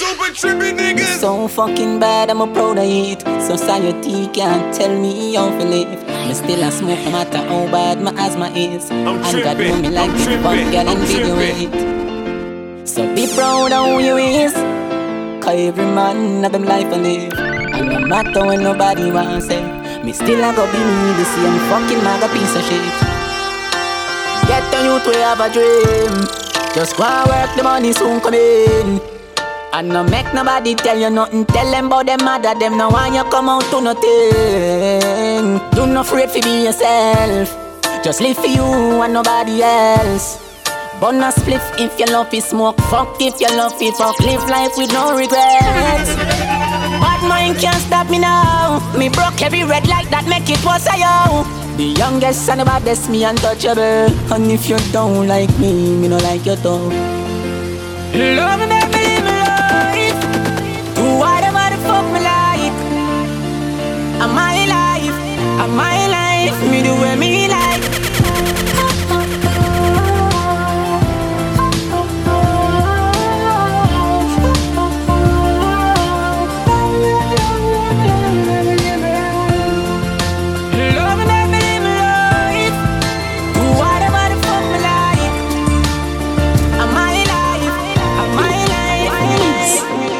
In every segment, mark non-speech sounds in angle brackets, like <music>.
Super trippy niggas. So fucking bad, I'm a proud of it. Society can't tell me how to live. Me still a smoke no matter how bad my asthma is. I'm and God know me like big fun girl and video it. So be proud of who you is. Cause every man have them life to live. And no matter when nobody wants it, me still a go be me the same fucking maga piece of shit. Get the youth we have a dream. Just go and work, the money soon come in. And no make nobody tell you nothing. Tell them about them mother, them no want you come out to nothing. Do not afraid to be yourself. Just live for you and nobody else. Burn a spliff if you love it, smoke. Fuck if you love it, fuck. Live life with no regrets. Bad mind can't stop me now. Me broke every red light that make it was a yo. The youngest and the baddest, me untouchable. And if you don't like me, me no like you too. Love me, I'm my life, I'm my life. Me do what me like.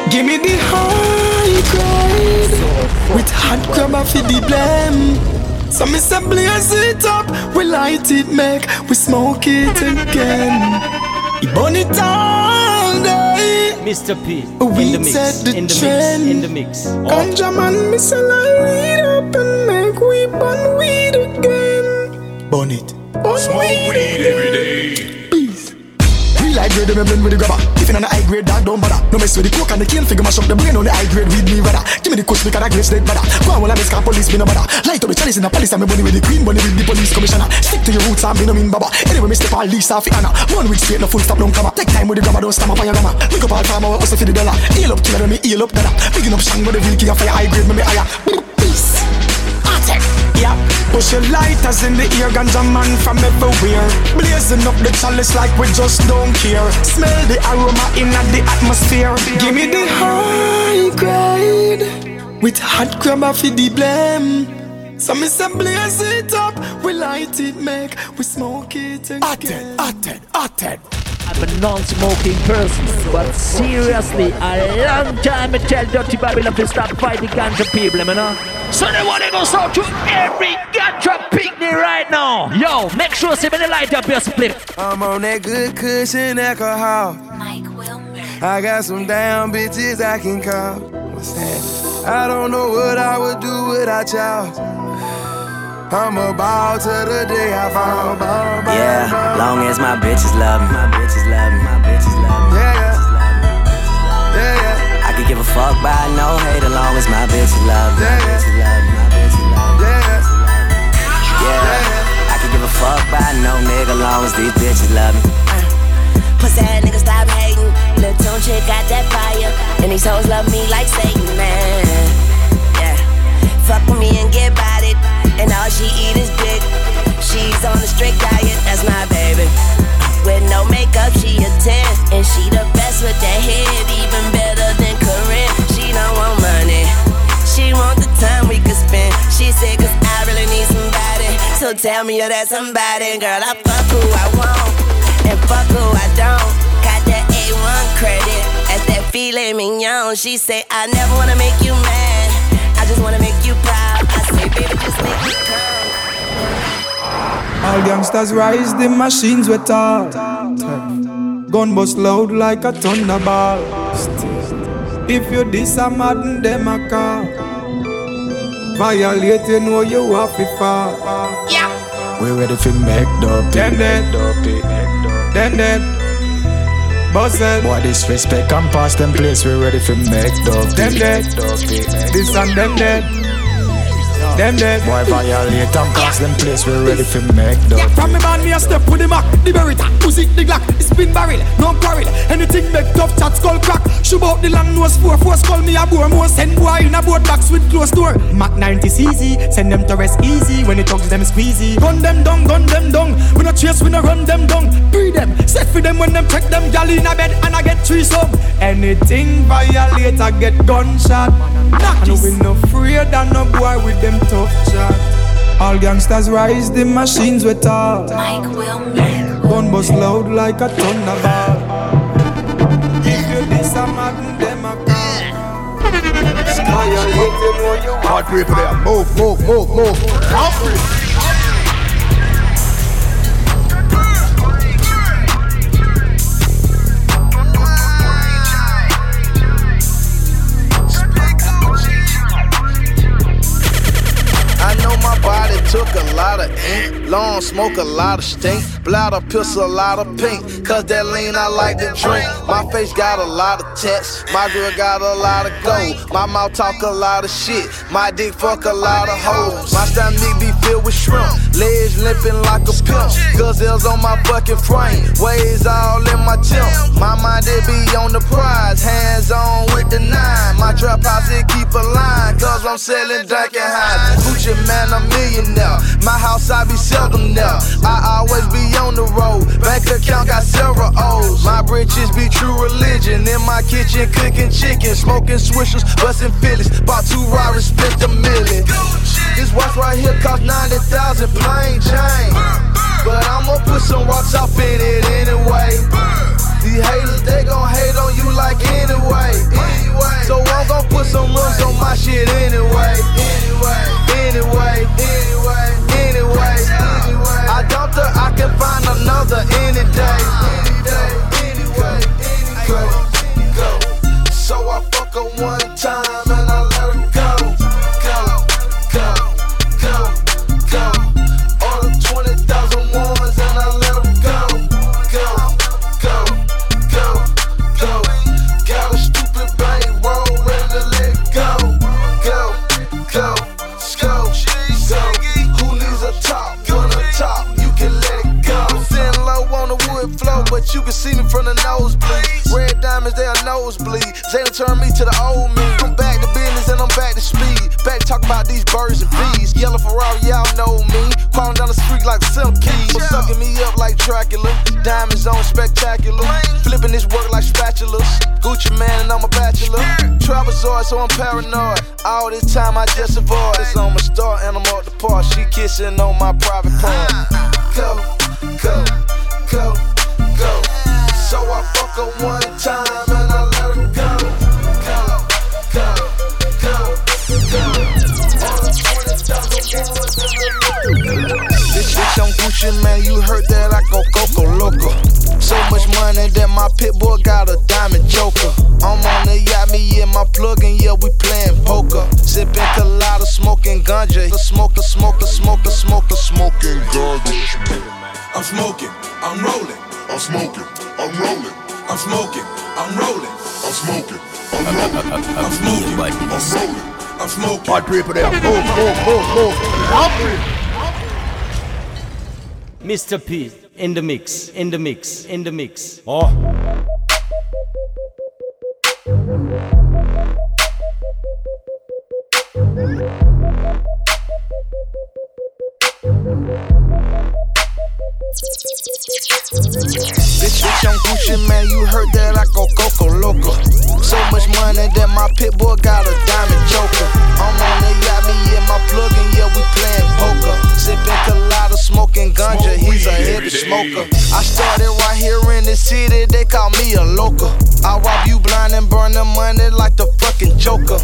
Give me the high grade With hot crab off the blame So me say blaze it up We light it make We smoke it again We burn it all day Mr. P. We in the mix. set the in the trend. mix. In the mix. Ganja man me say light up And make we burn weed again Burn it Burn Smoke weed every day. Peace. Real high grade, me blend with the grabber. If you on the high grade, dog don't Mess with the coke and the cane, figure mash up the brain on the high grade with me rather. Give me the kush because I grade steak better. Go on, well I miss car police, me no bother. Light up the chalice in the palace and me bunny with the queen, bunny with the police commissioner. Stick to your roots me no mean baba. Anyway, me step all lease off the Anna. One week straight, no full stop, don't come up. Take time with the grabber, don't stamp up on your gamma. Pick up all farmer, hustle for the dollar. Heal up killer, me heal up dada. Picking up shang, but the real king of fire high grade, me me higher. Peace. Yeah. Push your lighters in the ear, ganja man from everywhere. Blazing up the chalice like we just don't care. Smell the aroma in the atmosphere. Give me the high grade with hot crab off the blame. So me say blaze it up, we light it, make we smoke it again. Atten, atten, atten. I'm a non-smoking person, but seriously, a long time I tell Dirty Babylon to stop fighting ganja people, you know? So they want to go out to every ganja picnic right now. Yo, make sure you light up your split. I'm on that good cushion alcohol. Mike Wilmer. I got some damn bitches I can call. What's that? I don't know what I would do without y'all. I'm about to the day I fall. Ball, ball, Yeah, ball. long as my bitches love me, my bitches love me, my bitches love me. Yeah, yeah. bitches love me, bitches love me. Yeah, yeah, I could give a fuck by no hate as long as my bitches love me, my Yeah. bitches love me, my bitches love me. yeah. Yeah, I could give a fuck by no nigga long as these bitches love me. Pussy ass nigga stop hating. Lil' Tune chick got that fire. And these hoes love me like Satan, man. Yeah. Fuck with me and get about it. And all she eat is dick. She's on a strict diet, that's my baby. With no makeup, she a 10. And she the best with that head, even better than Corinne. She don't want money. She want the time we could spend. She said, cause I really need somebody. So tell me you're that somebody. Girl, I fuck who I want. And fuck who I don't. Got that A1 credit. At that filet mignon. She say, I never wanna make you mad. I just wanna make you proud. I say, baby, just make me come. All gangsters rise, the machines were taught. Gun bust loud like a thunderbolt. If you diss a madden, them a call. Violate, you know you have to fall. We ready for make the Them dead, them dead. Buzzed. Boy, disrespect and pass them place. We ready for make the Them dead. This and them dead. Them dead. Boy, violate and pass them place. We ready for make the From me band, me a step with the Mac, the Beretta, music, the Glock, spin barrel, no quarrel. Anything make tough chat skull crack. Shoot out the long nose four, force call me a bore more. Send boy in a board box with closed door. Mac 90 CZ, send them to rest easy. When it talks them squeezy. Gun them down, gun them down. We no chase, we no run them down. Free them, set for them when them check them. Gal in a bed and I get three some. Anything violate, I get gunshot. Knock and we no afraid of no boy with them tough shot. All gangsters rise, the machines we talk. Mike will Gun bust loud like a thunderbolt. If you diss a madden, them a call. Sky a hit, you know you Hard people there. Move, move, move, move. Humphrey. Took a lot of ink, long smoke a lot of stink, bladder pistol a lot of pink, cause that lean I like to drink. My face got a lot of tats, my girl got a lot of gold, my mouth talk a lot of shit, my dick fuck a lot of hoes. My stomach be filled with shrimp, legs limping like a pimp, gazelles on my fucking frame, waves all in my temp. My mind it be on the prize, hands on with the nine. My trap house it keep a line, cause I'm selling Duncan Hines. Gucci Mane, I'm millionaire. My house I be seldom there. I always be on the road. Bank account got several O's. My britches be true religion. In my kitchen cooking chicken, smoking swishers, busting Phillies. Bought two Rarers, spent a million. This watch right here cost 90,000 plain Jane. But I'ma put some rocks off in it anyway. These haters, they gon' hate on you like anyway. Anyway. So I'm gon' put some rims on my shit anyway. Anyway. Anyway. Anyway. Anyway. I don't think I can find another any day. Any day. Anyway. Anyway. Go. So I fuck her one time and I you can see me from the nosebleed. Red diamonds, they are nosebleed. Zayna turned me to the old me. I'm back to business and I'm back to speed. Back to talk about these birds and bees. Yellow Ferrari, y'all know me. Crawling down the street like silk keys. Sucking me up like Dracula. Diamonds on spectacular. Flipping this work like spatulas. Gucci Mane and I'm a bachelor. Trapezoid, so I'm paranoid. All this time I just avoid. It's on my start and I'm off the park. She kissing on my private part. <laughs> Go, go, go. So I fuck her one time and I let her go. Go, go, go, go. All the 20,000 ones in the This bitch on Gucci, man, you heard that I go Coco Loco. So much money that my pit bull got a diamond joker. I'm on the yacht, me and my plug, and yeah, we playing poker. Sipping colada, smoking ganja. The smoker, smoker, smoker, smoker, smoking garbage. I'm smoking, I'm rolling. I'm smoking, I'm rolling. I'm smoking, I'm rolling. I'm smoking, I'm rolling. I'm smoking, I'm rolling. I'm smoking. Hard people there. Move, move, move, move. Humphrey. Mr. P in the mix, in the mix, in the mix. Oh. Bitch, bitch on Gucci, man, you heard that I go Coco Loco. So much money that my pit bull got a diamond joker. I'm on the yacht, me and my plug, and yeah, we playing poker. Sipping colada, smoking ganja, he's a heavy smoker. I started right here in the city, they call me a local. I rob you blind and burn the money like the fucking joker.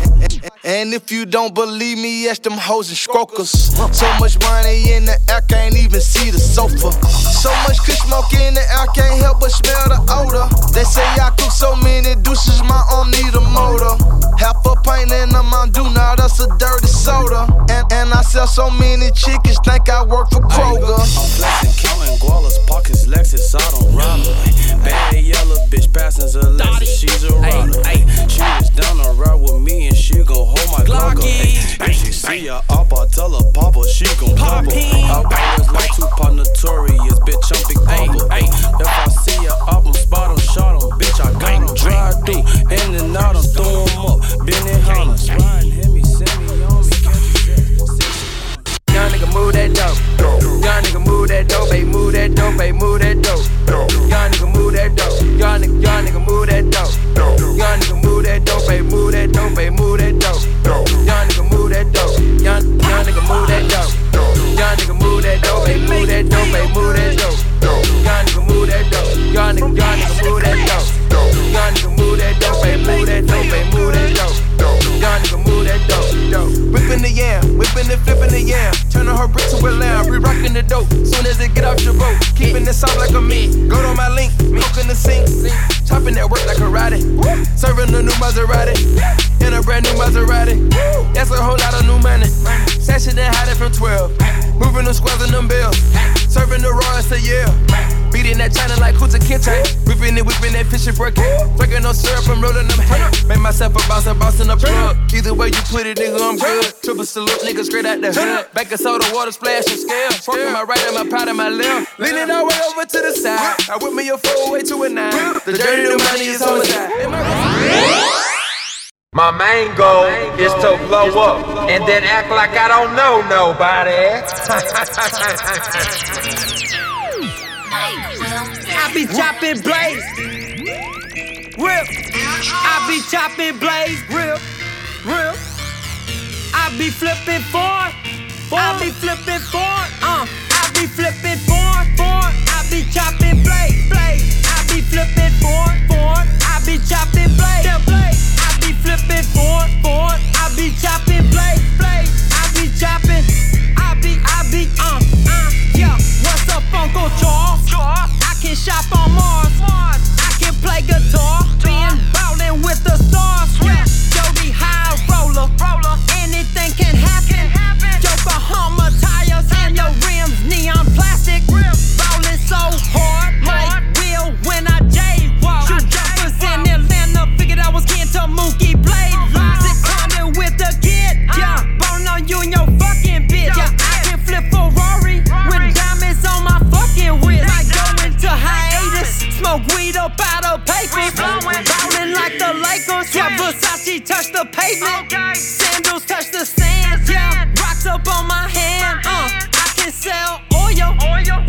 And if you don't believe me, ask them hoes and strokers. So much money in the air, can't even see the sofa. So much kush smoke in the air, can't help but smell the odor. They say I cook so many deuces, my arm need a motor. Half a pint in a Mountain now that's a dirty soda. And, and I sell so many chickens, think I work for she up, I tell her Papa, she gon' pop her. That's a whole lot of new money. Sashing and hiding from 12. Moving them squares and them bills. Serving the Royals to yeah. Beating that China like Kunta Kinte. Whipping it, whipping that fish and breaking. Drinking no syrup, I'm rolling them hay. Make myself a boss, a boss in the plug. Either way you put it, nigga, I'm good. Triple salute, nigga, straight out the hood. Back of soda, water splash and scale. Smoking my right and my powder, my left. Leaning all way over to the side. I whip me a four way to a nine. The journey to money is homicide. My main goal is to blow up and then act like I don't know nobody. I be chopping blaze. Real. I be chopping blaze. Real. Real. I be flipping four. four. I be flipping four. Uh. I be flipping four. Four. I be chopping blaze. Blaze. I be flipping four. Four. I be chopping blaze. Be flipping four. Four. I be chopping blaze. Blaze. I be chopping. I be. I be. Uh. Uh. Yeah. What's up, Uncle Charles? I can shop on Mars. I can play guitar. Being ballin' with the stars. The pavement. Sandals touch the sand. Yeah. Rocks up on my hand. Uh. I can sell oil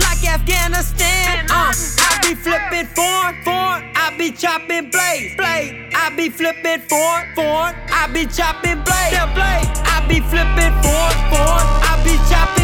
like Afghanistan. Uh. I be flipping four, four. I be chopping blades, blade. I be flipping four, four. I be chopping blade, blade. I be flipping four, four. I be chopping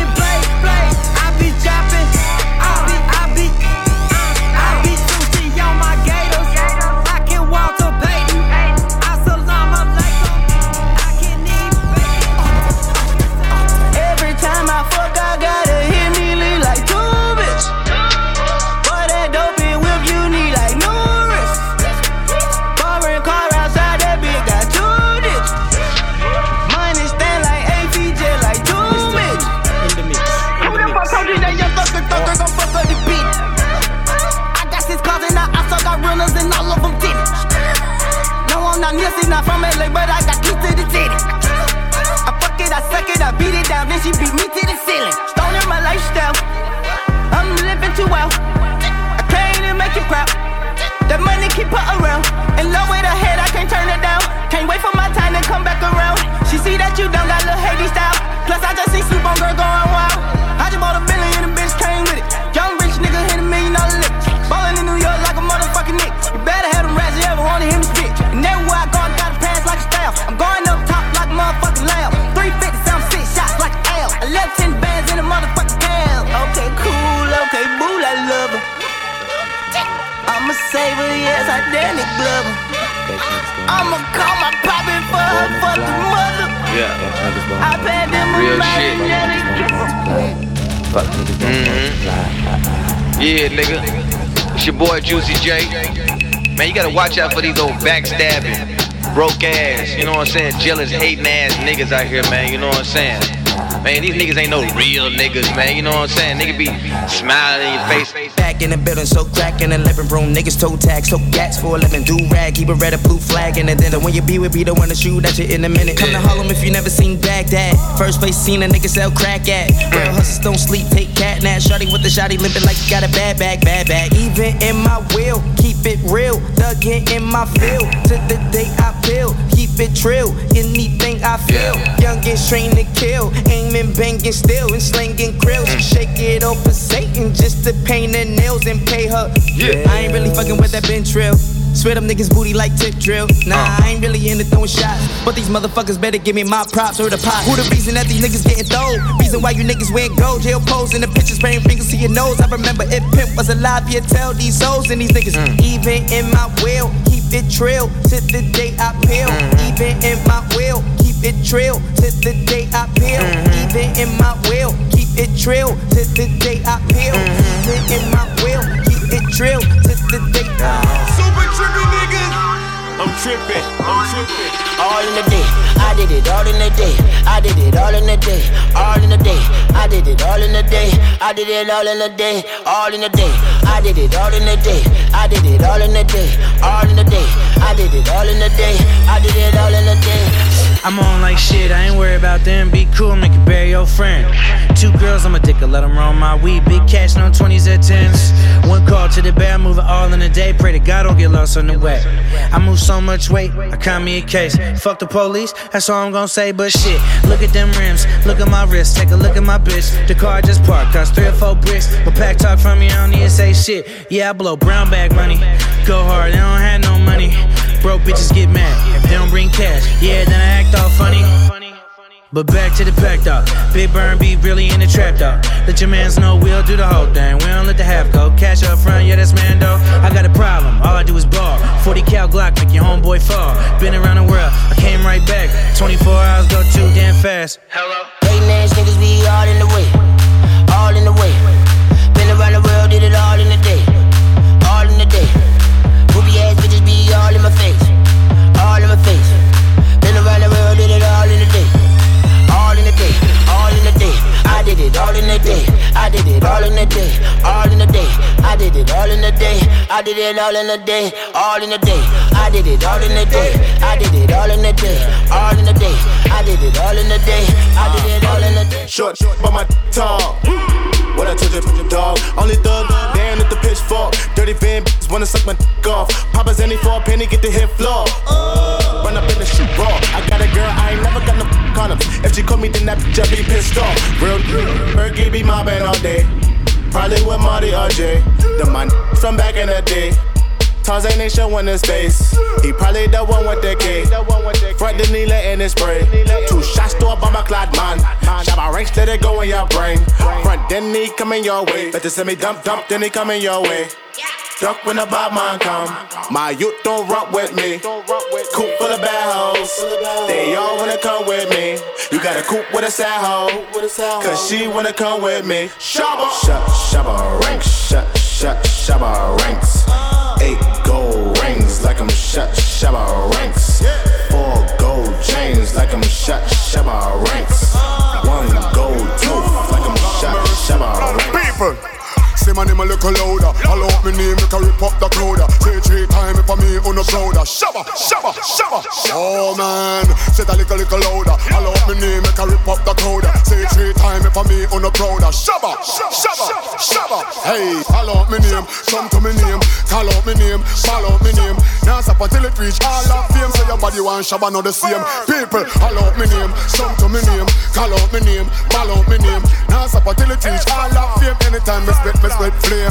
I'm Nipsey, not from LA, but I got keys to the titty. I fuck it, I suck it, I beat it down, then she beat me to the ceiling. Stoning my lifestyle, I'm living too well. I can't even make it crap. The money keep her around, and low with her head, I can't turn it down. Can't wait for my time to come back around. She see that you done got little Haiti style. Plus, I just see Super Girl going wild. I just bought a billion and the bitch came I'm going up top like a motherfucking lamb. 350 sound six shots like an L. I left 10 bands in a motherfucking cab. Okay, cool, okay, boo, I love her. I'm a saver, yes, I damn it, glove her. I'ma call my poppin' for her fucking mother. Yeah. I paid them a Real lot shit. and yeah, they kiss Mhm. Yeah, nigga. It's your boy Juicy J. Man, you gotta watch out for these old backstabbing, broke ass, you know what I'm saying? Jealous, hating ass niggas out here, man, you know what I'm saying? Man, these niggas ain't no real niggas, man, you know what I'm saying? Nigga be smiling in your face. Back in the building, so crack in the living room. Niggas toe tag, so gats for a living. Do rag, keep a red or blue flag in the dinner. When you be with be the one to shoot at you in a minute. Come to Harlem if you never seen Baghdad. First place seen a nigga sell crack at. Real mm. hustlers don't sleep, take cat nap. Shorty with the shotty limping like you got a bad bag, bad bag. Even in my will, keep it real. Dug in my field. To the day I peel, keep it trill. Anything I feel. Youngest trained to kill. Aiming, banging still, and slinging grills. Mm. Shake it up for Satan just to paint her nails and pay her. Yeah. I ain't really fucking with that bench drill. Swear them niggas booty like tip drill. Nah, I ain't really into throwing shots. But these motherfuckers better give me my props or the pot. Who the reason that these niggas getting thrown? Reason why you niggas wearing gold, jail pose in the pictures, spraying fingers to your nose. I remember if Pimp was alive, you'd tell these souls and these niggas. Even in my will, keep it trill to the day I peel. Even in my will, keep it trill to the day I peel. Mm-hmm. Even in my will, keep it trill to the day I peel. Mm-hmm. Even in my will, keep it trill to the day I Super trippy niggas. I'm tripping, I'm tripping. All in the day, I did it all in the day. I did it all in the day, all in the day. I did it all in the day. I did it all in the day, all in the day. I did it all in the day. I did it all in the day, all in the day. I did it all in the day. I did it all in the day. I'm on like shit, I ain't worried about them. Be cool, make it bury your friend. Two girls, I'm a dicker, let them roll my weed. Big cash, no 20s at 10s. One call to the bear, move it all in a day. Pray to God don't get lost on the way. I move so much weight, I count me a case. Fuck the police, that's all I'm gonna say. But shit, look at them rims, look at my wrist, take a look at my bitch. The car just parked, cost three or four bricks. But pack talk from me, I don't need to say shit. Yeah, I blow brown bag money. Go hard, they don't have no money. Broke bitches get mad if they don't bring cash. Yeah, then I act all funny. But back to the pack dog. Big burn be really in the trap dog. Let your mans know we'll do the whole thing. We don't let the half go. Cash up front, yeah, that's man though. I got a problem, all I do is ball. 40 cal Glock, make your homeboy fall. Been around the world, I came right back. 24 hours go too damn fast. Hello. Hating ass niggas be all in the way. All in the way. Been around the world, did it all did it all in the day. All in the day. I did it all in the day. I did it all in the day. All in the day. I did it all in the day. I did it all in the day. Short, but my tall. What I told you, dog. Only thug, down at the pitchfork. Dirty van bitches wanna suck my dick off. Papa's any for a penny, get the hit floor. Run up in the shit raw. I got a girl, I ain't never got no condoms. If she call me, then that bitch be pissed off. Real, Berkey be mobbing all day. Probably with Marty or Jay. The man from back in the day. Tarzan ain't showing his face. He probably the one with the K. Front the needle in his spray. Two shots to a bomber clad man. Shabba ranks, let it go in your brain. Front, then he coming your way. Better send me dump, dump, then he coming your way. Duck when the bad man come. My youth don't rock with me. Coop full of bad hoes. They all wanna come with me. You got a coop with a sad hoe. Cause she wanna come with me. Shabba. Shut, shabba ranks. Shut, shut, shabba ranks. Eight gold rings like I'm shut, shabba ranks. Four gold chains like I'm shut, shabba ranks. One gold tooth like I'm shut, shabba ranks. People. Say my name a little louder. Follow up my name, make a rip up the crowd. Say three times if I me on oh, the prouder. Shabba, shabba, shabba. Oh man, say that little little louder. Follow up my name, make a rip up the crowd. Say three times if I me on oh, the prouder. Shabba, shabba, shabba. Hey, follow up my name, come to my name, call out my name, follow up my name. Now stop until it reach all of fame. Say your body want shabba, not the same. People, follow up my name, come to my name, call out my name, follow up my name. Now stop until it reach all of fame. Anytime me spit, me spit flame.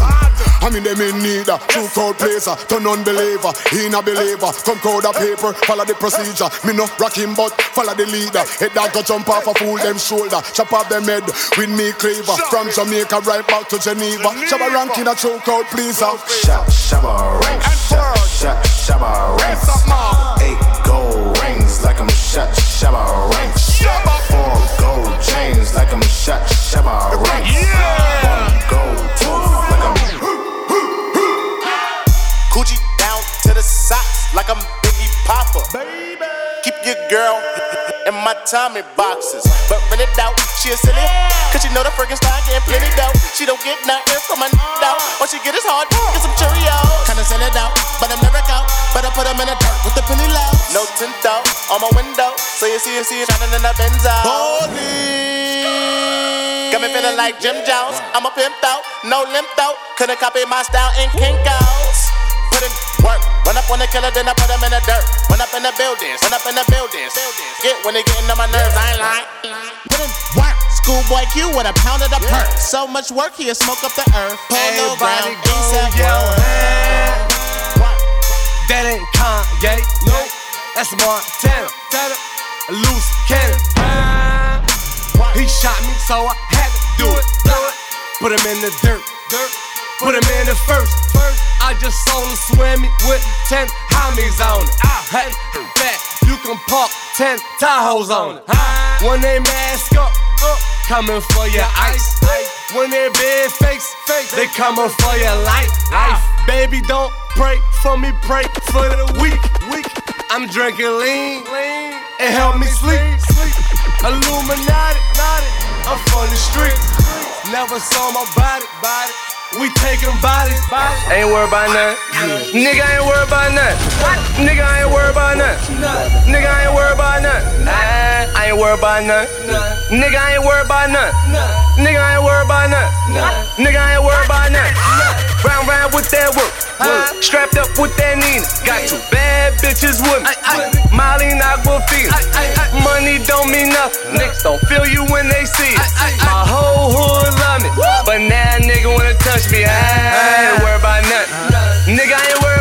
I mean them in need a true crowd placer, uh, turn unbeliever, in a believer. Come crowd a paper, follow the procedure. Me no rock him but follow the leader. Head dog go jump off a fool them shoulder, chop off them head with me cleaver. From Jamaica right back to Geneva. Shabba ranking a true crowd pleaser. Uh. Shab, shabba ranks. Shab, shab, shabba ranks. Eight gold rings like I'm shut, shabba ranks. Four gold chains like I'm shut, shabba ranks. One gold tooth like I'm. Coochie down to the socks like I'm Biggie Papa. Keep your girl in my Tommy boxes. But when it out, she a silly. Cause she know the Frankenstein getting plenty dough. She don't get nothing from a out. All she get is hard, get some Cheerios. Kinda send it out, but I'm never out. Better put them in the dirt with the penny loud. No tint out on my window. So you see, you see it shining in the Benzo. Holy. Got me feeling like Jim Jones. I'm a pimp out, no limp out. Couldn't copy my style in Kinko's. Put in work, run up on the killer, then I put him in the dirt. Run up in the buildings, run up in the buildings. Get when they getting on my nerves, I ain't lying. Put in work, schoolboy Q with a pound of the perk. So much work, he'll smoke up the earth. Polo ground, ASAP roll. That ain't Kanye, nope. That's Montana. A loose cannon. He shot me, so I had to do it. Put him in the dirt. Put him in the first. First, I just saw him swimming with 10 homies on it. Ah. Hey, that you can park 10 Tahoes on it. Ah. When they mask up, up coming for your ice. When they big fakes, they coming for your life. Ah. Life, baby, don't pray for me, pray for the weak. Weak. I'm drinking lean, lean, and help me sleep. sleep. Illuminati, I'm from the street. Never saw my body, body. We taking bodies, bodies. Ain't worried about nothing. Nigga ain't worried about nothing. Nigga ain't worried about nothing. Nigga ain't worried about nothing. Nah, I ain't worried about nothing. Nigga ain't worried about nothing. Nigga ain't worried about nothing. Nigga ain't worried about nothing. Round round with that work. Strapped up with that Nina. Got two bad bitches with me. Molly Aquafina. Money don't mean nothing. Niggas don't feel you when they see it. My whole hood love me. But now nigga wanna touch me. I ain't worried about nothing. Nigga ain't worried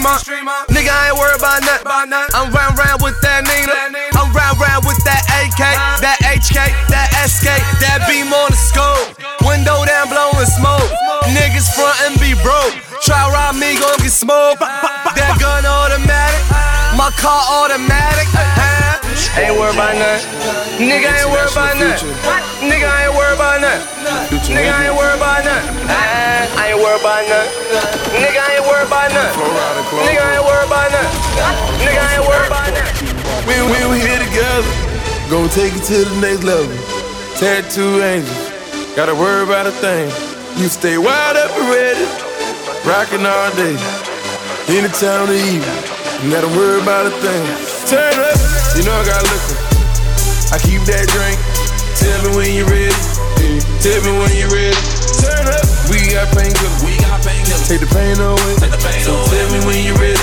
each streamer. Nigga ain't worried about nothing. I'm round round with that Nina. I'm round round with that AK, that HK, that SK, that beam on the scope. Window down blowing smoke. Niggas front and be broke. Try rob me, gon' get smoked. That gun automatic. My car automatic. Ain't worried about nothing. Nigga ain't worried about nothing. Nigga ain't worried about nothing. Nigga ain't worried about nothing. I ain't worried about nothing. Nigga ain't worried about nothing. Nigga ain't worried about nothing. Nigga ain't worried about nothing. We, we, we here together. Gonna take it to the next level. Tattoo angels. Gotta worry about a thing. You stay wide up and ready. Rockin' all day. Anytime of the evening. You gotta worry about a thing. Turn up. You know I got liquor. I keep that drink. Tell me when you ready. Tell me when you ready. Turn up. We got painkillers. We got painkillers. Take the pain away. Take the pain so away. tell me when you ready.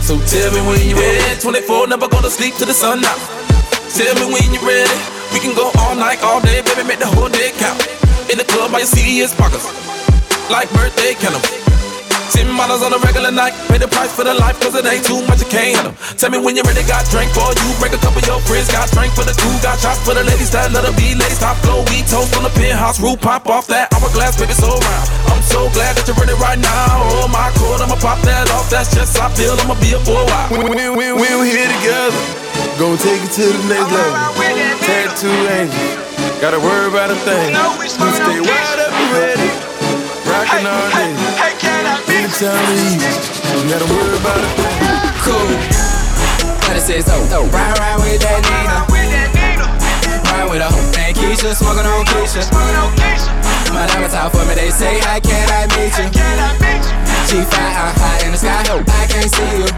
So tell me when you ready. Yeah, 24, never gonna sleep till the sun out. Tell me when you ready. We can go all night, all day, baby, make the whole day count. In the club, my serious pockets. Like birthday candle. Ten models on a regular night. Pay the price for the life, cause it ain't too much, you can't handle. Tell me when you're ready, got drink for you. Break a couple of your friends, got drink for the crew. Got shots for the ladies that let her be ladies. Top flow, we toast on the penthouse roof. Pop off that hourglass, baby, so round. I'm so glad that you're ready right now. Oh my god, I'ma pop that off. That's just how I feel, I'ma be here for a while. We, we, we, we, we here together. Gonna take it to the next level. Tattoo angels. Gotta worry about a thing. You stay wide up and ready. Rockin' all day. Of the evening. You gotta worry about thing. Cool. It says, oh, oh, ride, ride with that Nina. Ride with a hoe named Keisha, smoking on Keisha. My diamonds out for me, they say, how can I meet you? She fly, I'm high in the sky, hope I can't see you.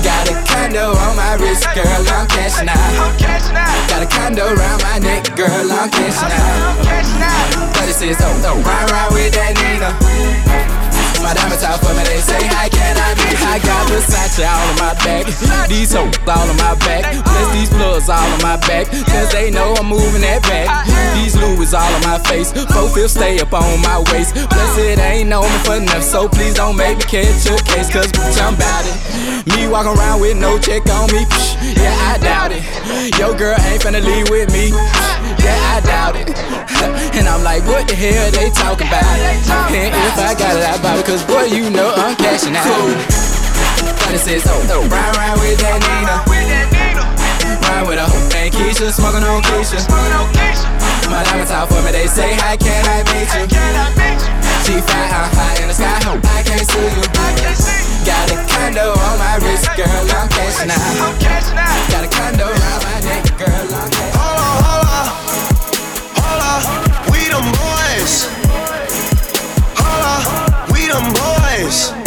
Got a condo on my wrist, girl, I'm cashing out. Got a condo around my neck, girl, I'm cashing out. But it says, oh, oh, ride, ride with that Nina. My diamonds out for me, they say, how can I be? I got Versace all on my back, these hoes all on my back, plus these plugs all on my back, cause they know I'm moving that back. These Louis all on my face, four fifths stay up on my waist, plus it ain't known for enough, so please don't make me catch a case, cause bitch, I'm bout it. Me walking around with no check on me, psh, yeah, I doubt it. Yo, girl ain't finna leave with me, yeah, I doubt it. and I'm like, what the hell they talking about? And if I got it, I buy it, cause boy, you know I'm cashing out. It says, oh, oh, ride, ride with that Nina. Ride with a hoe named Keisha, smoking on Keisha. My diamonds out for me, they say, how can I meet you? She fly, I'm high in the sky, hope I can't see you. Got a condo on my wrist, girl, I'm cashing out. Got a condo around my neck, girl, I'm cashing out. Hold on, hold on, hold on, we them boys. Them boys.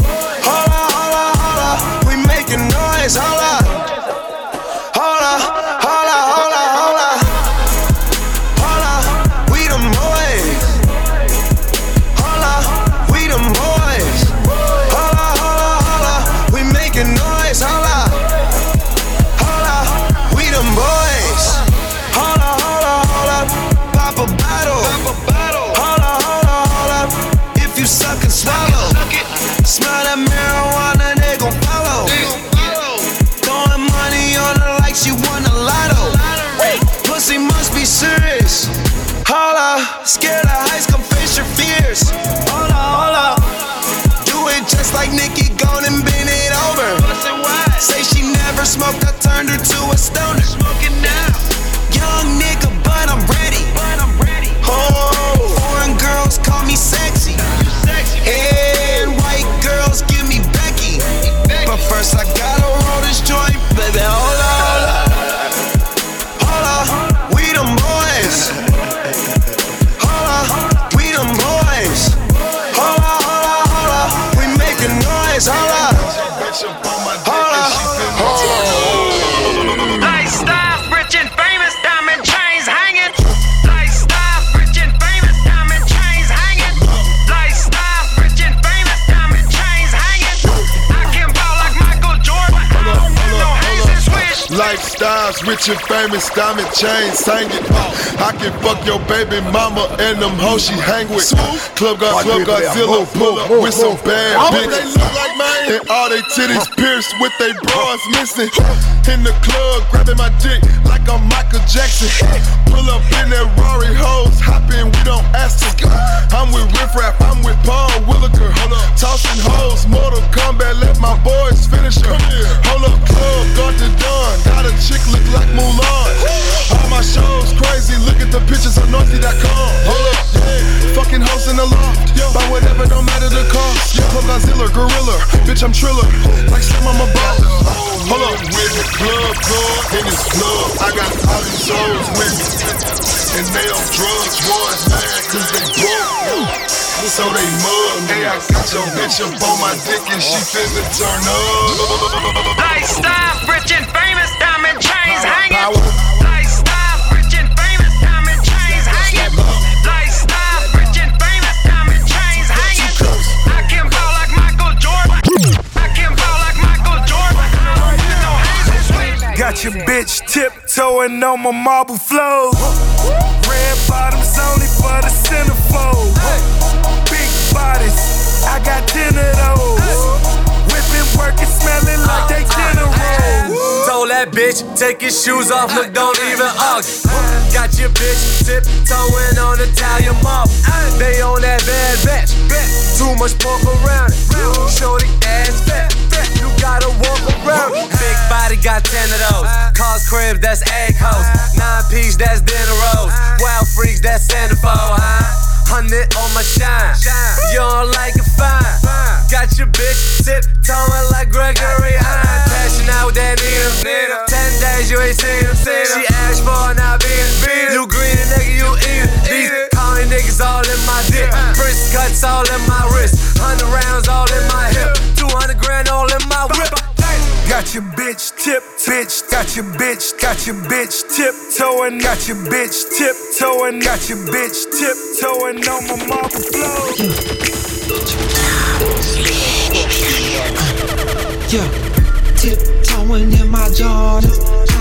Stoner. Rich and famous, diamond chains hanging. Uh, I can fuck your baby mama and them hoes she hang with. Club got Club Godzilla pull up with some bad bitches. And all they titties pierced with they bras missing. In the club, grabbing my dick like I'm Michael Jackson. Pull up in that Rari hoes, hop in, we don't ask to. I'm with Riff Raff, I'm with Paul Williker. Tossing hoes, Mortal Kombat, let my boys finish her. Hold up, club, got the done, Got a chick look like Mulan. All my shows crazy, look at the pictures on Naughty.com. Hold up, yeah. Fucking hoes in the loft. Buy whatever, don't matter the cost. Yeah, Club Godzilla, Gorilla. Bitch, I'm Triller. Like some I'm a boss. Hold up. With the club, club, in this club. I got all these souls with me. And they on drugs, boys, mad, cause they broke. So they mug me. I got your bitch up on my dick and she finna turn up. Lifestyle, rich and famous, diamond chains hanging. Lifestyle, rich and famous, diamond chains hanging. Lifestyle, rich and famous, diamond chains hanging. I can ball like Michael Jordan. I can ball like Michael Jordan. I don't want no haze. Got your bitch tiptoeing on my marble floor. Red bottoms only for the centerfold. Big bodies, I got ten of those. Whipping, working, smelling like they dinner rolls. Told that bitch, take your shoes off, look, don't even argue. Got your bitch tiptoeing on Italian marble. They on that bad batch. Too much pork around it. Shorty ass fat. You gotta walk around. Big body got ten of those. Cars cribs, that's egg hoes. Nine piece, that's dinner rolls. Wild freaks, that's centerfold, huh? Hundred on my shine. You don't like it fine. Got your bitch tip tiptoeing like Gregory Hine. Crashing out with that Nina. Ten days you ain't seen him. She asked for now being beat. You green and nigga, you eat it. These calling niggas all in my dick. Wrist cuts all in my wrist. Hundred rounds all in my hip. Two hundred grand all in my whip. Got your bitch tip, bitch. Got your bitch, got your bitch tiptoeing. Got your bitch tiptoeing. Got your bitch tiptoeing on my marble floor. Yeah, tiptoeing in my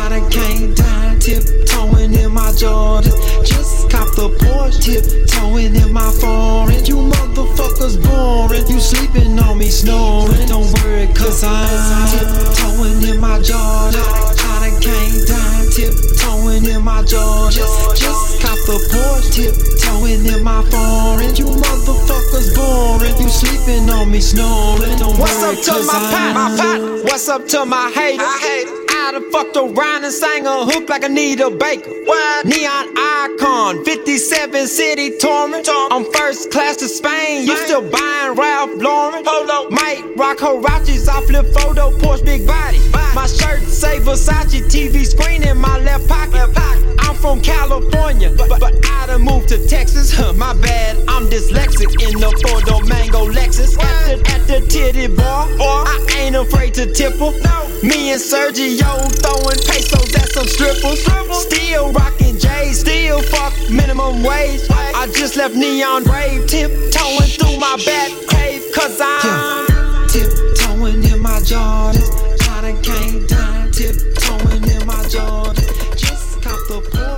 Jordans. Kinda came down, tiptoeing in my Jordans. Just cop the Porsche, tiptoeing in my foreign. You motherfuckers boring. You sleeping on me, snoring. Don't worry, cause I'm tiptoeing in my Jordans. Kinda came down, tiptoeing in my Jordans. Just cop the Porsche, tiptoeing in my foreign. You motherfuckers boring. You sleeping on me, snoring. Don't What's worry, up to cause my I'm pop? My pop? What's up to my haters? I done fucked around and sang a hook like Anita Baker. What? Neon icon, 57 city touring. I'm first class to Spain. You still buying Ralph Lauren? Polo. Might rock Huaraches. I flip photo, Porsche big body. My shirt say Versace TV screen in my left pocket. I'm from California, but, but I done moved to Texas. Huh, my bad, I'm dyslexic in the four-door mango Lexus. At the, at the titty bar, or I ain't afraid to tipple. Me and Sergio throwing pesos at some strippers. Still rocking J's, still fuck minimum wage. I just left Neon Rave, tiptoeing through my bat cave, cause I'm tiptoeing in my Jordans. Kinda came down, tiptoeing in my Jordans. Just cop the Porsche,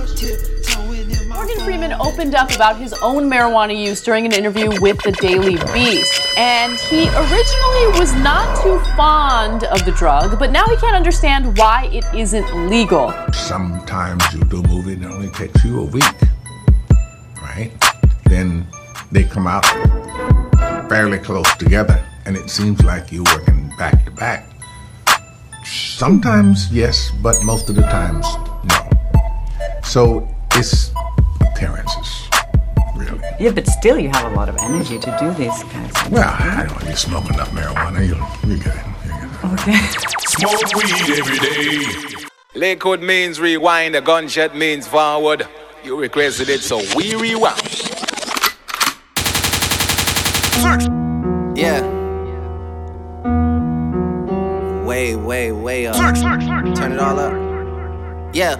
tiptoeing in opened up about his own marijuana use during an interview with the Daily Beast. And he originally was not too fond of the drug, but now he can't understand why it isn't legal. Sometimes you do a movie that only takes you a week, right? then they come out fairly close together, and it seems like you're working back to back. Sometimes yes, but most of the times no. So it's appearances, really. Yeah, but still, you have a lot of energy to do these kinds of Well, I don't you smoke enough marijuana, you you get it. Okay. Smoke weed every day. Lakewood means rewind, a gunshot means forward. You requested it, so we rewind. Yeah. Way, way, way up. Turn it all up. Yeah.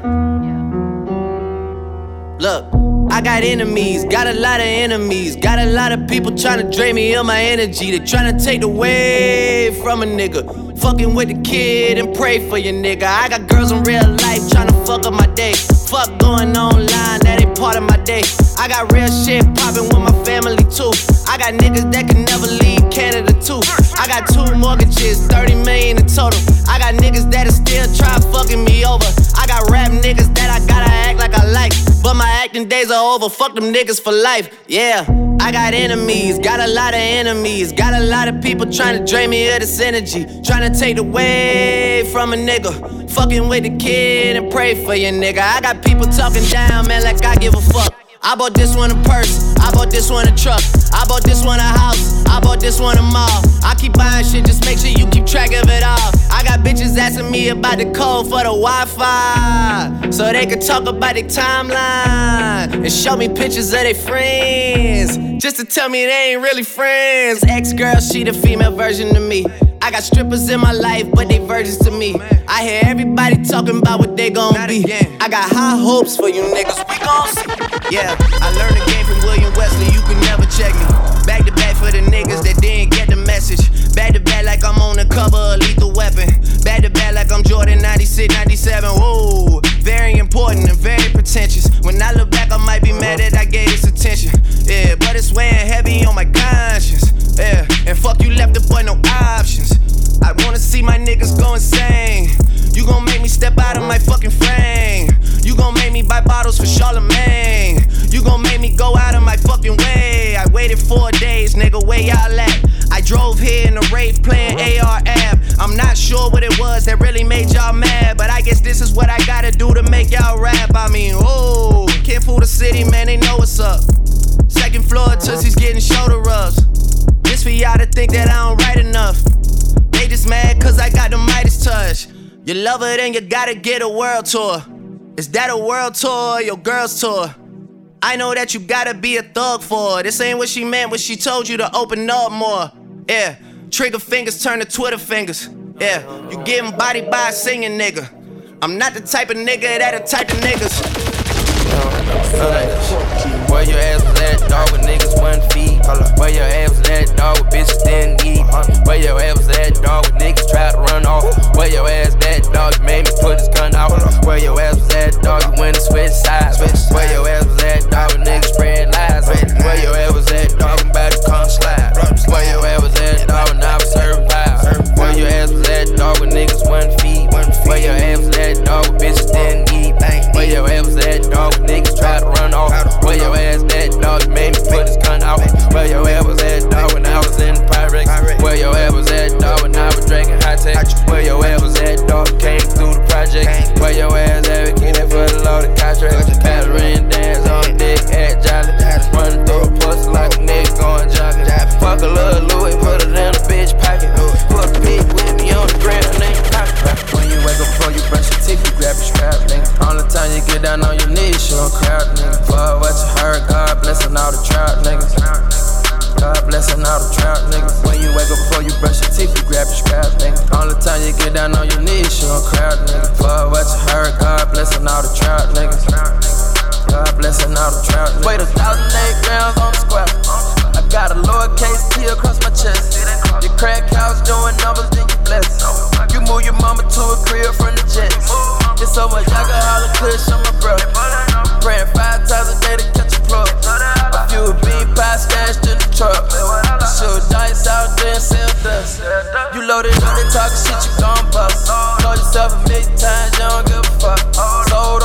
Look, I got enemies, got a lot of enemies, got a lot of people trying to drain me of my energy. They trying to take away from a nigga. Fucking with the kid and pray for your nigga. I got girls in real life trying to fuck up my day. Fuck going online, that ain't part of my day. I got real shit popping with my family too. I got niggas that can never leave Canada too. I got two mortgages, 30 million in total. I got niggas that'll still try fucking me over. I got rap niggas that I gotta act like I like. But my acting days are over, fuck them niggas for life. Yeah, I got enemies, got a lot of enemies. Got a lot of people trying to drain me of this energy. Trying to take away from a nigga. Fucking with the kid and pray for your nigga. I got people talking down, man, like I give a fuck. I bought this one a purse, I bought this one a truck, I bought this one a house, I bought this one a mall. I keep buying shit, just make sure you keep track of it all. I got bitches asking me about the code for the Wi Fi, so they can talk about their timeline and show me pictures of their friends, just to tell me they ain't really friends. Ex girl, she the female version of me. I got strippers in my life, but they virgins to me. I hear everybody talking about what they gon' be. I got high hopes for you niggas, we gon' see. Yeah, I learned the game from William Wesley, you can never check me. Back to back for the niggas that didn't get the message. Back to back like I'm on the cover of Lethal Weapon. Back to back like I'm Jordan 96, 97. Whoa, very important and very pretentious. When I look back, I might be mad that I gave this attention. Yeah, but it's weighing heavy on my conscience. Yeah, and fuck you left the boy no options. I wanna see my niggas go insane. You gon' make me step out of my fucking frame. You gon' make me buy bottles for Charlemagne. You gon' make me go out of my fucking way. I waited four days, nigga, where y'all at? I drove here in a rave playing uh-huh. AR-AB. I'm not sure what it was that really made y'all mad, but I guess this is what I gotta do to make y'all rap. I mean, oh, can't fool the city, man, they know what's up. Second floor, uh-huh. Tootsie's getting shoulder rubs. This for y'all to think that I don't write enough. They just mad cause I got the Midas touch. You love her, then you gotta get a world tour. Is that a world tour or your girl's tour? I know that you gotta be a thug for her. This ain't what she meant when she told you to open up more. Yeah, trigger fingers turn to Twitter fingers. Yeah, you getting body by a singing nigga. I'm not the type of nigga that a type of niggas. Where your ass was at, dog, with niggas one feet. Where your ass was at, dog, with bitches didn't eat. Where your ass was at, dog, with niggas tried to run off. Where your ass at, dog, you made me put his gun out. Where your ass was at, dog, you went and switch sides. Where your ass was at, dog, with niggas spread lies. Where your ass was at, dog, I'm about to come slide. Where your ass was at, dog, when I was serving vibes. Where your ass was at, dog, with niggas one feet. Where your ass was at, dog, with bitches didn't eat. Where your ass was at, dog, with niggas tried to run off. Where your ass at, dog, made me put his gun out. Where your ass was at, dog, when I was in the Pyrex. Where your ass was at, dog, when I was drinking high tech. Where your ass was at, dog, came through the project. Where your ass advocating for the loaded contract. Pattern dance on dick at Jolly. Running through a pussy like a nigga going jogging. Fuck a little Louis, put it in a bitch pocket. You before you brush your teeth, you grab your strap, nigga. All the time you get down on your knees, you don't crowd, nigga. Fuck what you heard, God blessing all the trout, niggas. God blessing all the trout, niggas. When you wake up before you brush your teeth, you grab your strap, nigga. All the time you get down on your knees, you don't crowd, nigga. Fuck what you heard, God blessing all the trout, niggas. God blessing all the trout, niggas. Wait a thousand eight grams on the square. I got a lowercase T across my chest. Your crack house doing numbers, then you bless. You move your mama to a crib from the jets. It's so much alcohol and kush on my bro. Praying five times a day to catch a plug. A few bean pie stashed in the truck. Shoot dice out there and sell dust. You loaded up, they talking shit, you gon' bust. Told yourself a million times, you don't give a fuck. Sold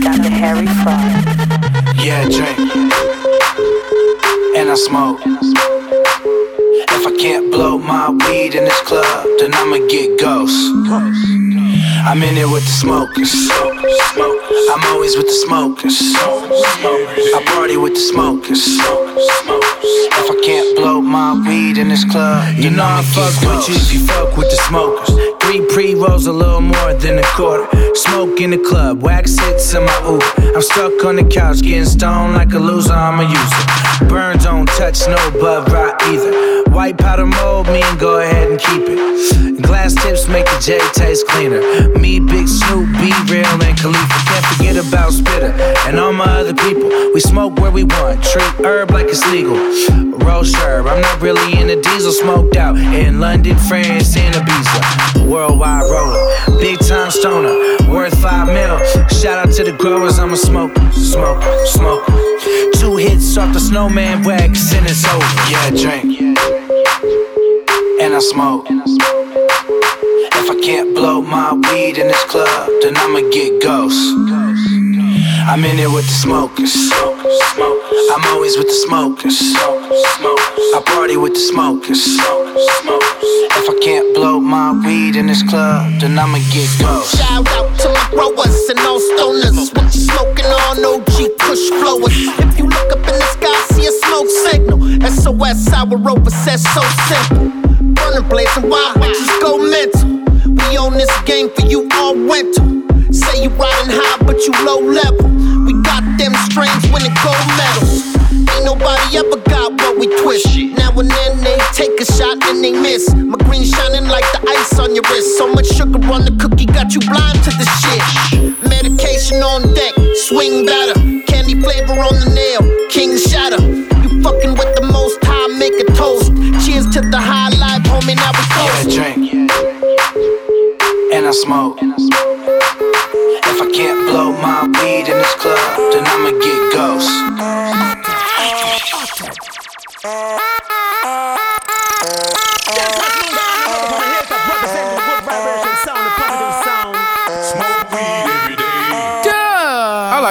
check. La música de Harry Fraud. Yeah, I drink. And I smoke. If I can't blow my weed in this club, then I'ma get ghost. I'm in it with the smokers. I'm always with the smokers. I party with the smokers. If I can't blow my weed in this club, You know I fuck with you if you fuck with the smokers. Three rolls, a little more than a quarter. Smoke in the club, wax hits in my Uber. I'm stuck on the couch, getting stoned like a loser. I'm a user. Burn don't touch, no bud rot either. White powder mold me and go ahead and keep it. Glass tips make the J taste cleaner. Me, Big Snoop, Be Real, and Khalifa. Can't forget about Spitta and all my other people. We smoke where we want, treat herb like it's legal. Roll sherb, I'm not really in the diesel, smoked out in London, France, and Ibiza. Worldwide roller, big time stoner, worth five mil. Shout out to the growers, I'm a smoke, smoke, smoke. Two hits off the snowman wax and it's over. Yeah, I drink. And I smoke. If I can't blow my weed in this club, then I'ma get ghost. I'm in it with the smokers. I'm always with the smokers. I party with the smokers. If I can't blow my weed in this club, then I'ma get ghost. Shout out to my growers and all stoners. What you smoking on, OG Kush blowers? If you look up in the sky, see a smoke signal. SOS, our rover says so simple. Burner blazing wild, just go mental. We own this game for you all rental. Say you riding high, but you low level. We got them strains winning gold medals. Ain't nobody ever got what we twist. Now and then they take a shot and they miss. My green shining like the ice on your wrist. So much sugar on the cookie got you blind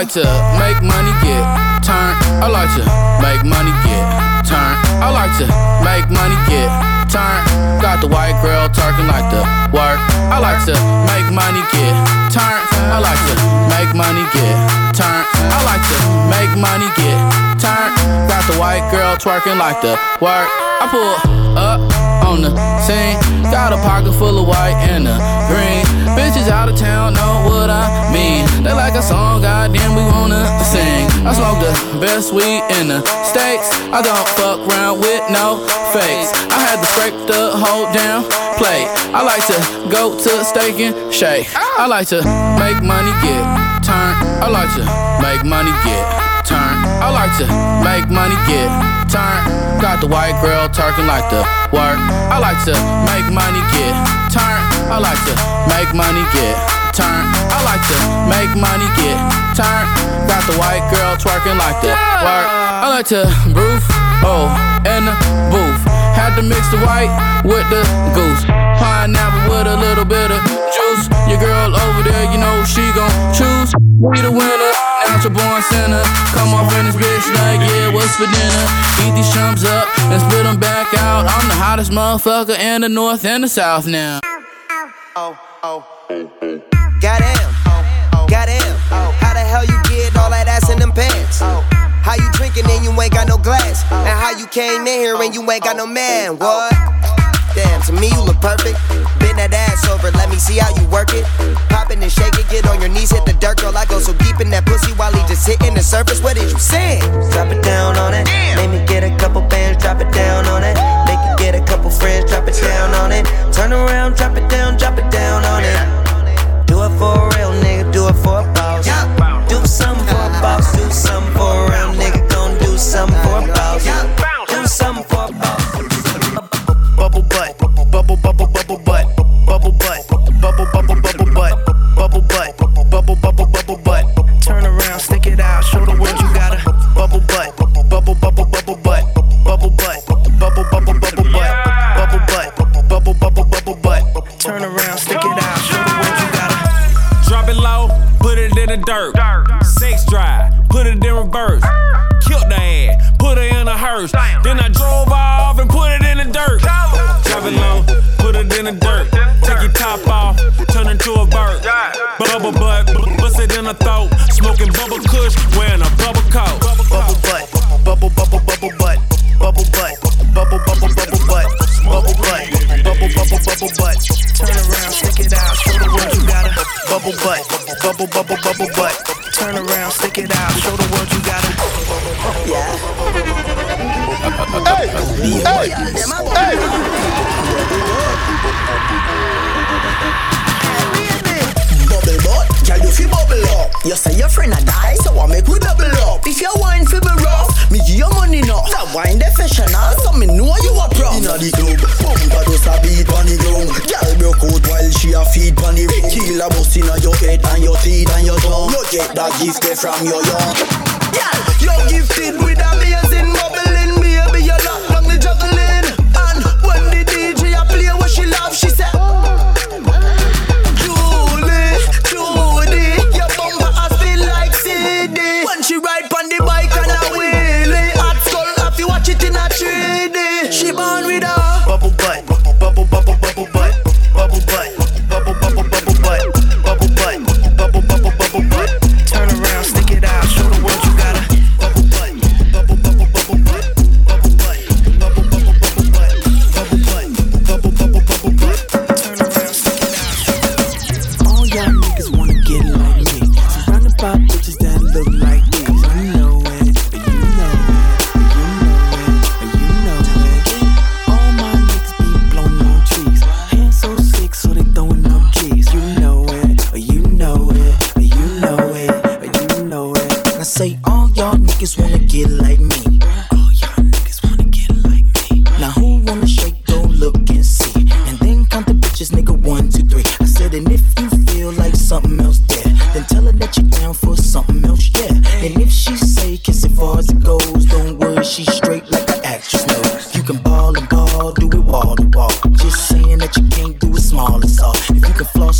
like to make money, get turn. I like to make money, get turn. I like to make money, get turn. Got the white girl talking like the work. I like to make money, get turn. I like to make money, get turn. I like to make money, get turn. Got the white girl twerking like the work. I pull up on the scene. Got a pocket full of white and a green. Bitches out of town know what I mean. They like a song, goddamn, we wanna sing. I smoke the best weed in the States. I don't fuck around with no fakes. I had to scrape the whole damn plate. I like to go to steak and shake. I like to make money, get turn. I like to make money, get turn. I like to make money, get turn. Got Got the white girl talking like the work. I like to make money, get turn. I like to make money, get turn. I like to make money, get turn. Got the white girl twerking like the work. I like to roof, oh, in the booth. Had to mix the white with the goose. Pineapple with a little bit of juice. Your girl over there, you know she gon' choose. Be the winner, natural born sinner. Come off in this bitch like, yeah, what's for dinner? Eat these chumps up and split them back out. I'm the hottest motherfucker in the north and the south now. Oh, oh. Goddamn. Goddamn. How the hell you get all that ass in them pants? How you drinking and you ain't got no glass? And how you came in here and you ain't got no man? What? Damn, to me you look perfect. Bend that ass over, let me see how you work it. Pop it and shake it, get on your knees, hit the dirt, girl. I go so deep in that pussy while he just hitting the surface. What did you say? Drop it down on it. Make me get a couple bands, drop it down on it. Make you get a couple friends, drop it down on it. Turn around, drop it down, drop it down on it. Do it for the dirt. Sex drive, put it in reverse. Killed the ass, put her in a hearse. Then I drove off and put it in the dirt. It low, put it in the dirt. Take your top off, turn into a bird. Bubble butt, bust it in the throat. Smoking bubble kush, wearing a bubble coat. bubble butt, bubble bubble bubble butt, bubble butt, bubble bubble bubble butt, bubble butt, bubble bubble bubble butt. Bubble butt, bubble bubble bubble butt. Turn around, stick it out, show the world you got a yeah. Hey, hey, hey. Bubble girl you fi bubble up. You say your friend a die, so I make we double up. If your wine fi be rough, me give you money now. That wine professional, so me know you a pro. Inna the club, bumper does a beat on the ground. Girl broke out while she a feed on the ring. Kill a bust inna your head and your teeth and your tongue. You get that gift from your young. Girl, you gifted with amazing bubbling,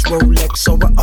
Rolex or an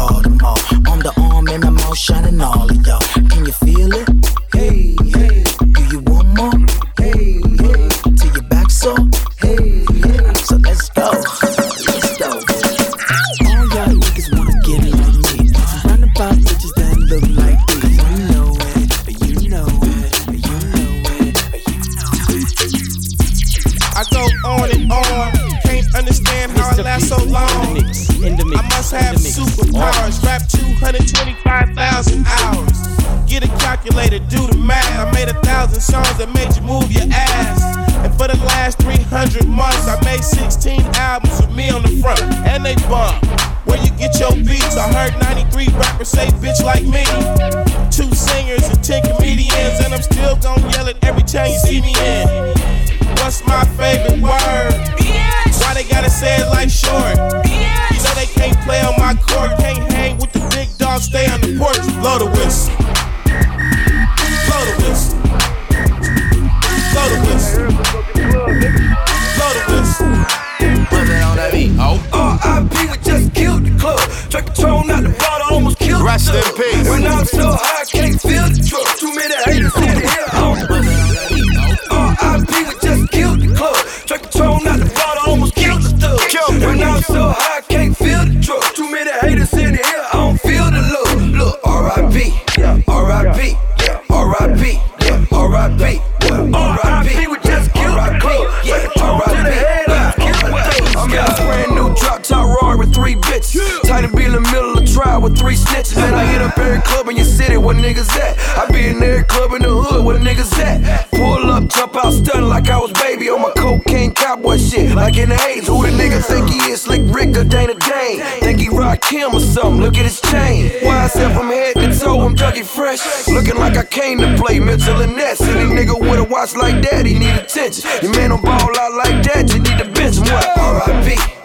niggas. Pull up, jump out, stun like I was baby on my cocaine cowboy shit. Like in the A's, who the nigga think he is? Slick Rick or Dana Dane? Think he rock him or something? Look at his chain. Why said from head to toe, I'm Dougie Fresh. Looking like I came to play Mitchell and Ness. Any nigga with a watch like that, he need attention. Your man don't ball out like that, you need to bench him. What? R.I.P.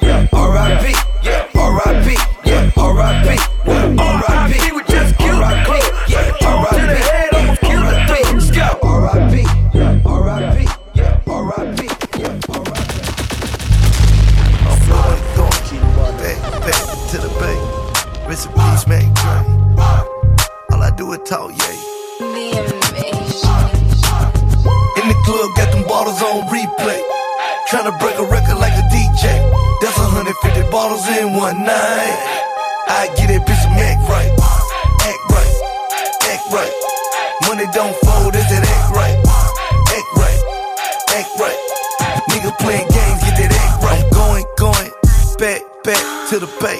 All I do is yeah. In the club, got them bottles on replay. Tryna break a record like a DJ. That's 150 bottles in one night. I get it, bitch act right. Act right. Act right. Money don't fold, is it act right? Act right. Act right. Nigga playing games, get that act right. I'm going, going, back, back to the bay.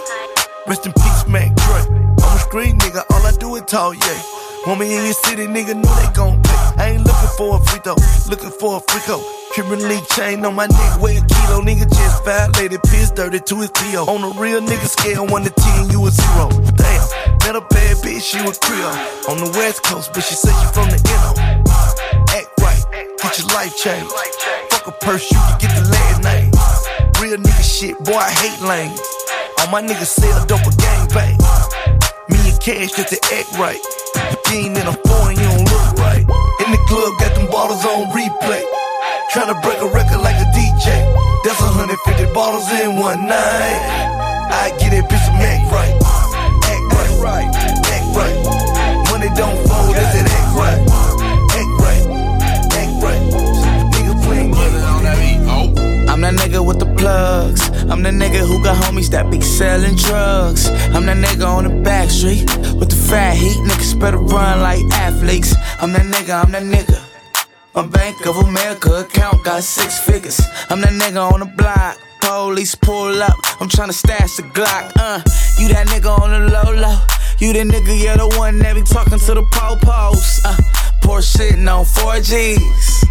Rest in peace, Mac Dre. I'm a street nigga, all I do is talk, yeah. Me in your city, nigga, know they gon' pay. I ain't looking for a free throw, looking for a free co. Cuban league chain on my neck, weigh a kilo. Nigga just violated, piss dirty to his PO. On a real nigga scale, 1 to 10, you a zero. Damn, met a bad bitch, she was Creole. On the west coast, but she said she from the NO. Act right, get your life changed. Fuck a purse, you can get the last name. Real nigga shit, boy, I hate lanes. All my niggas sell dope a gang bang. Me and cash just to act right. If you in a foreign, you don't look right. In the club, got them bottles on replay. Tryna break a record like a DJ. That's 150 bottles in one night. I get it, bitch some act right. Act right. Act right. Money don't fold, is it act right? I'm that nigga with the plugs. I'm the nigga who got homies that be selling drugs. I'm that nigga on the back street with the fat heat. Niggas better run like athletes. I'm that nigga, I'm that nigga. My Bank of America account got six figures. I'm that nigga on the block. Police pull up. I'm tryna stash the Glock. Uh, you that nigga on the low low. You the nigga, yeah, the one that be talking to the po-pos. Uh, poor on 4Gs.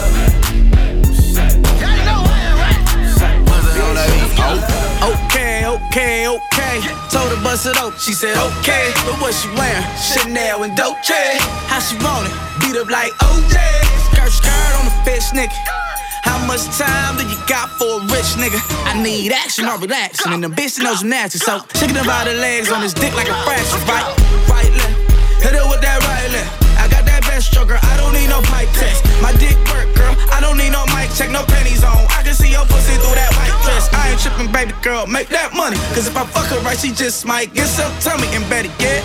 Okay, okay. Told her bust it open. She said okay, but what she wearing? Chanel and Dolce. How she want it? Beat up like OJ. Skirt, skirt on the fish, nigga. How much time do you got for a rich nigga? I need action or relaxing, and the bitch knows gymnastics. So shaking about the legs on his dick like a fraction, right? Right left, hit it with that right left. I got that best stroker, I don't need no pipe test. My dick work, girl, I don't need no mic check, no panties on. I can see your pussy through that white dress. I ain't tripping, baby girl, make that money. Cause if I fuck her right, she just might get some tummy and better yet.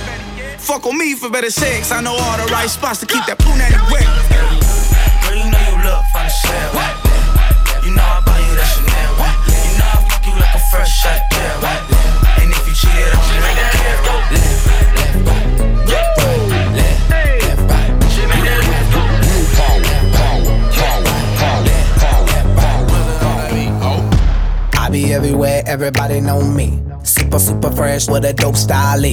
Fuck on me for better sex. I know all the right spots to keep that punani wet. Girl, you know you look from the shell. You know I buy you that Chanel. You know I fuck you like a fresh shot. And if you cheated, I'm just make care. Left, left, left, everybody know me. Super, super fresh with a dope style.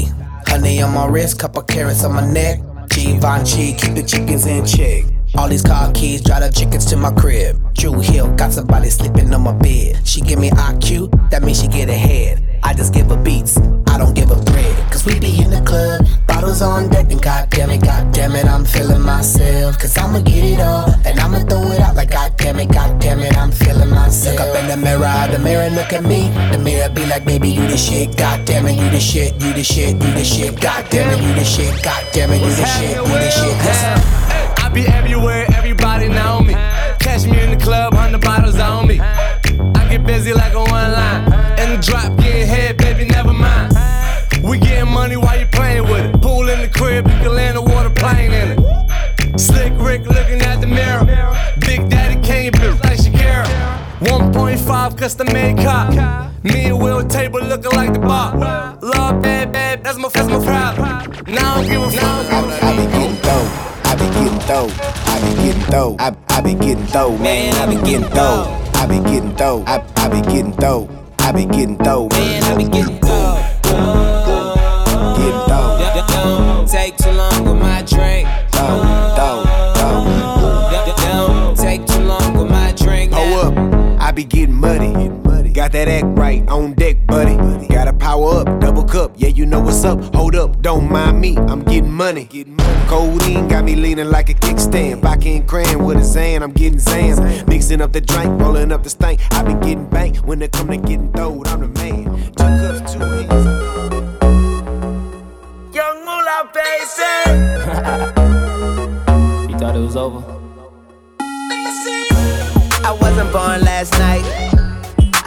Honey on my wrist, couple carats on my neck. Givenchy, keep the chickens in check. All these car keys, drive the chickens to my crib. Drew Hill, got somebody sleeping on my bed. She give me IQ, that means she get ahead. I just give her beats, I don't give her bread. Cause we be in the club, bottles on deck, and goddamn it, goddamn it, I'm feeling myself. Cause I'ma get it all, and I'ma throw it out like goddamn it, goddamn it, I'm feeling myself. Look up in the mirror, the mirror look at me. The mirror be like, baby, you the shit, goddamn it, you the shit, you the shit, you the shit, goddamn it, you the shit, goddamn it, you the shit, you the shit. I be everywhere, everybody know me. Catch me in the club, hundred bottles on me. I get busy like a one line. In the drop, getting head, baby, never mind. We getting money while you playing with it. Pool in the crib, you can land a water plane in it. Slick Rick looking at the mirror. Big Daddy Kane, bitch like Shakira. 1.5 custom made cop. Me and Will table looking like the bar. Love bad, bad, that's my, that's my problem. Now I don't give. I be getting dough. I be getting dough. I be getting dough. I, I be getting dough, man. I be getting dough. I be getting dough. I, I be getting dough. I be getting dough, man. I be getting. Don't take too long with my drink. Don't take too long with my drink. Hold up, I be getting muddy. Got that act right on deck, buddy. Gotta power up, double cup, yeah, you know what's up. Hold up, don't mind me, I'm getting money. Codeine got me leaning like a kickstand. Vodka and cran with a Xan, I'm getting Xans. Mixing up the drink, rolling up the stank. I been getting banked when it come to getting throwed, I'm the man. Two cups, two hands. Baby. <laughs> you thought it was over? I wasn't born last night.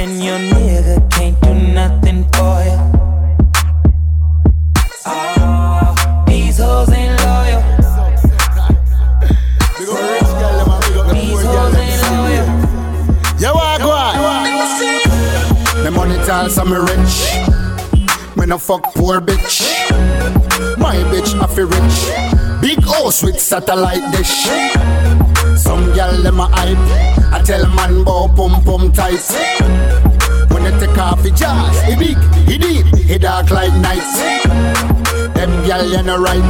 And your nigga can't do nothing for you. Oh, these hoes ain't loyal. These hoes ain't loyal. Yo, I go money rich. Me no fuck poor bitch. My bitch, I feel rich. Big house with satellite dish. Some gal them a hype. I tell man bow pum pum tight. When they take off the jazz, he big, he deep, he dark like night. Them gal you no right.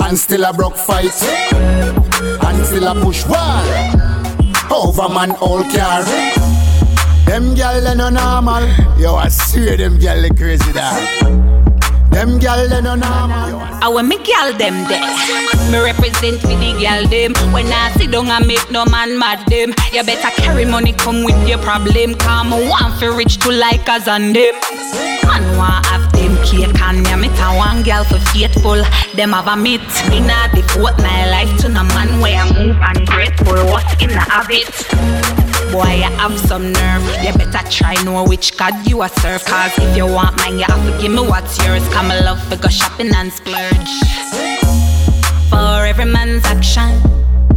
And still a broke fight. And still a push wall. Over man all car. Them gal they no normal. Yo, I swear them gal they crazy dog. Them gal they no normal. I want me gal them there. Me represent for the gal them. When I sit down and make no man mad them. You better carry money come with your problem. Come want for rich to like us and them. Man want have them cake and me meet a one gal for faithful. Them have a meet. In a devote my life to no man where I move and grateful. What in the habit? Boy, you have some nerve. You better try know which God you a serve. Cause if you want mine, you have to give me what's yours. Come I love to go shopping and splurge. For every man's action,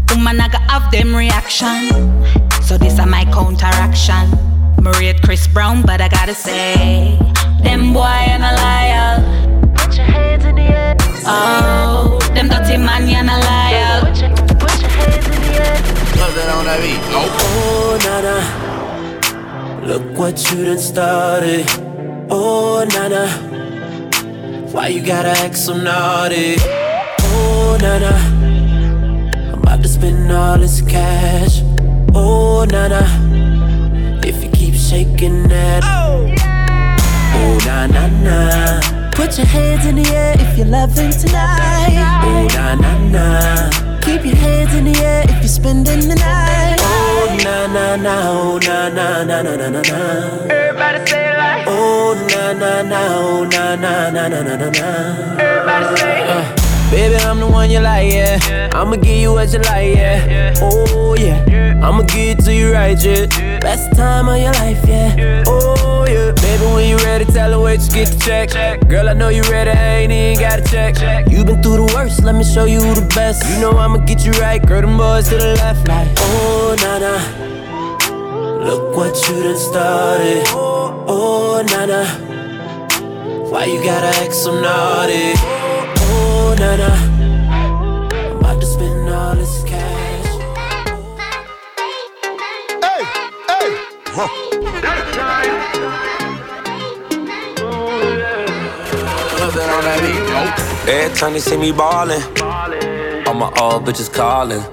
woman I gotta have them reaction. So this are my counteraction. Me rate Chris Brown, but I gotta say, them boy and a liar. Put your hands in the air. Oh, them dirty man and a liar. Put your, put your hands in the air. Close it on that beat. Oh, Nana, look what you done started. Oh, Nana, why you gotta act so naughty? Oh, Nana, I'm about to spend all this cash. Oh, Nana, if you keep shaking that. Oh, na na na. Put your hands in the air if you're loving tonight. Oh, na na na. Keep your hands in the air if you're spending the night. Oh, na na na. Oh, na na na na na na na. Everybody say it like. Oh, na na na. Oh, na na na na na na na. Everybody say it. Uh, Baby, I'm the one you like, yeah. I'ma give you what you like, yeah. Oh, yeah. I'ma give it to you right, yeah. Best time of your life, yeah. Oh, yeah. Baby, when you ready, tell her wait, just get the check. Girl, I know you ready, I ain't even gotta check. You been through the worst, let me show you the best. You know I'ma get you right, girl, them boys to the left, like. Oh, na na. Look what you done started. Oh, na na. Why you gotta act so naughty? Oh, na na. I'm about to spend all this cash. Hey, hey. Huh. Every time they see me ballin', all my old bitches callin'.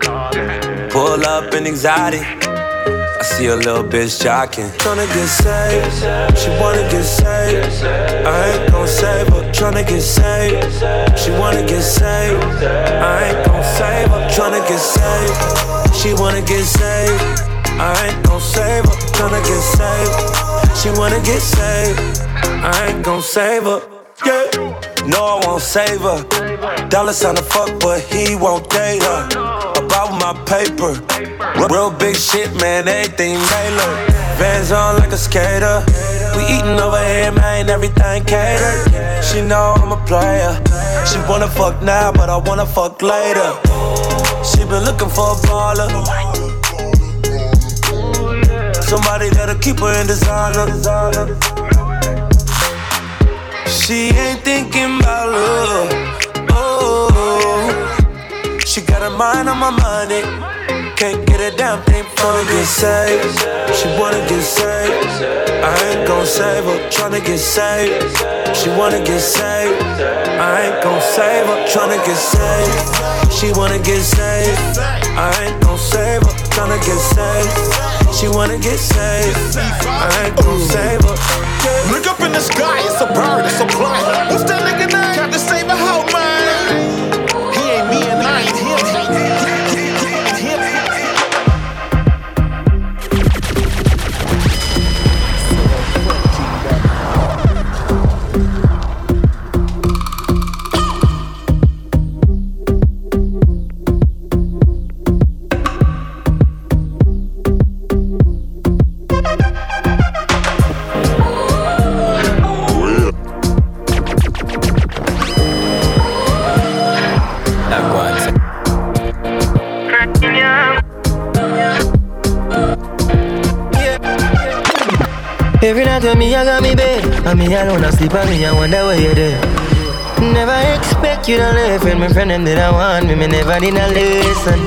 Pull up in anxiety. I see a little bitch jocking. Tryna get saved, she wanna get saved. I ain't gon' save her. Tryna get saved, she wanna get saved. I ain't gon' save her. Tryna get saved, she wanna get saved. I ain't gon' save her. Tryna get saved, she wanna get saved. I ain't gon' save her. Yeah. No, I won't save her. Dollar sign to fuck, but he won't date her. My paper. Real big shit, man, everything tailored. Vans on like a skater. We eatin' over here, man, everything catered. She know I'm a player. She wanna fuck now, but I wanna fuck later. She been looking for a baller. Somebody that'll keep her in designer. She ain't thinking about love. She got her mind on my money. Can't get a damn thing from to get saved. She wanna get saved. I ain't gon' save her. Tryna get saved. She wanna get saved. I ain't gon' save her. Tryna get saved. She wanna get saved. I ain't gon' save her. Tryna get saved. She wanna get saved. I ain't gon' save her. Look up in the sky, it's a bird, it's a plane. What's that nigga name? Me, I got me bed. And me alone, I sleep, and me, I wonder where you're there. Never expect you to live and my friend them did I want me, me never did not listen.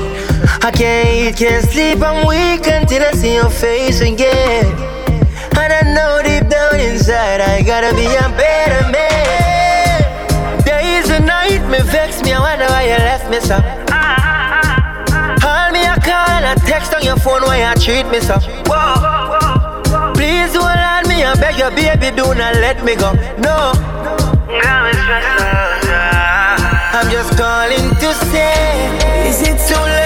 I can't eat, can't sleep, I'm weak until I see your face again. And I know deep down inside I gotta be a better man. Days and night me vex me, I wonder why you left me so. Call me a call a text on your phone why you treat me so. Whoa. Me, I beg your baby, do not let me go. No. I'm just calling to say, is it too late?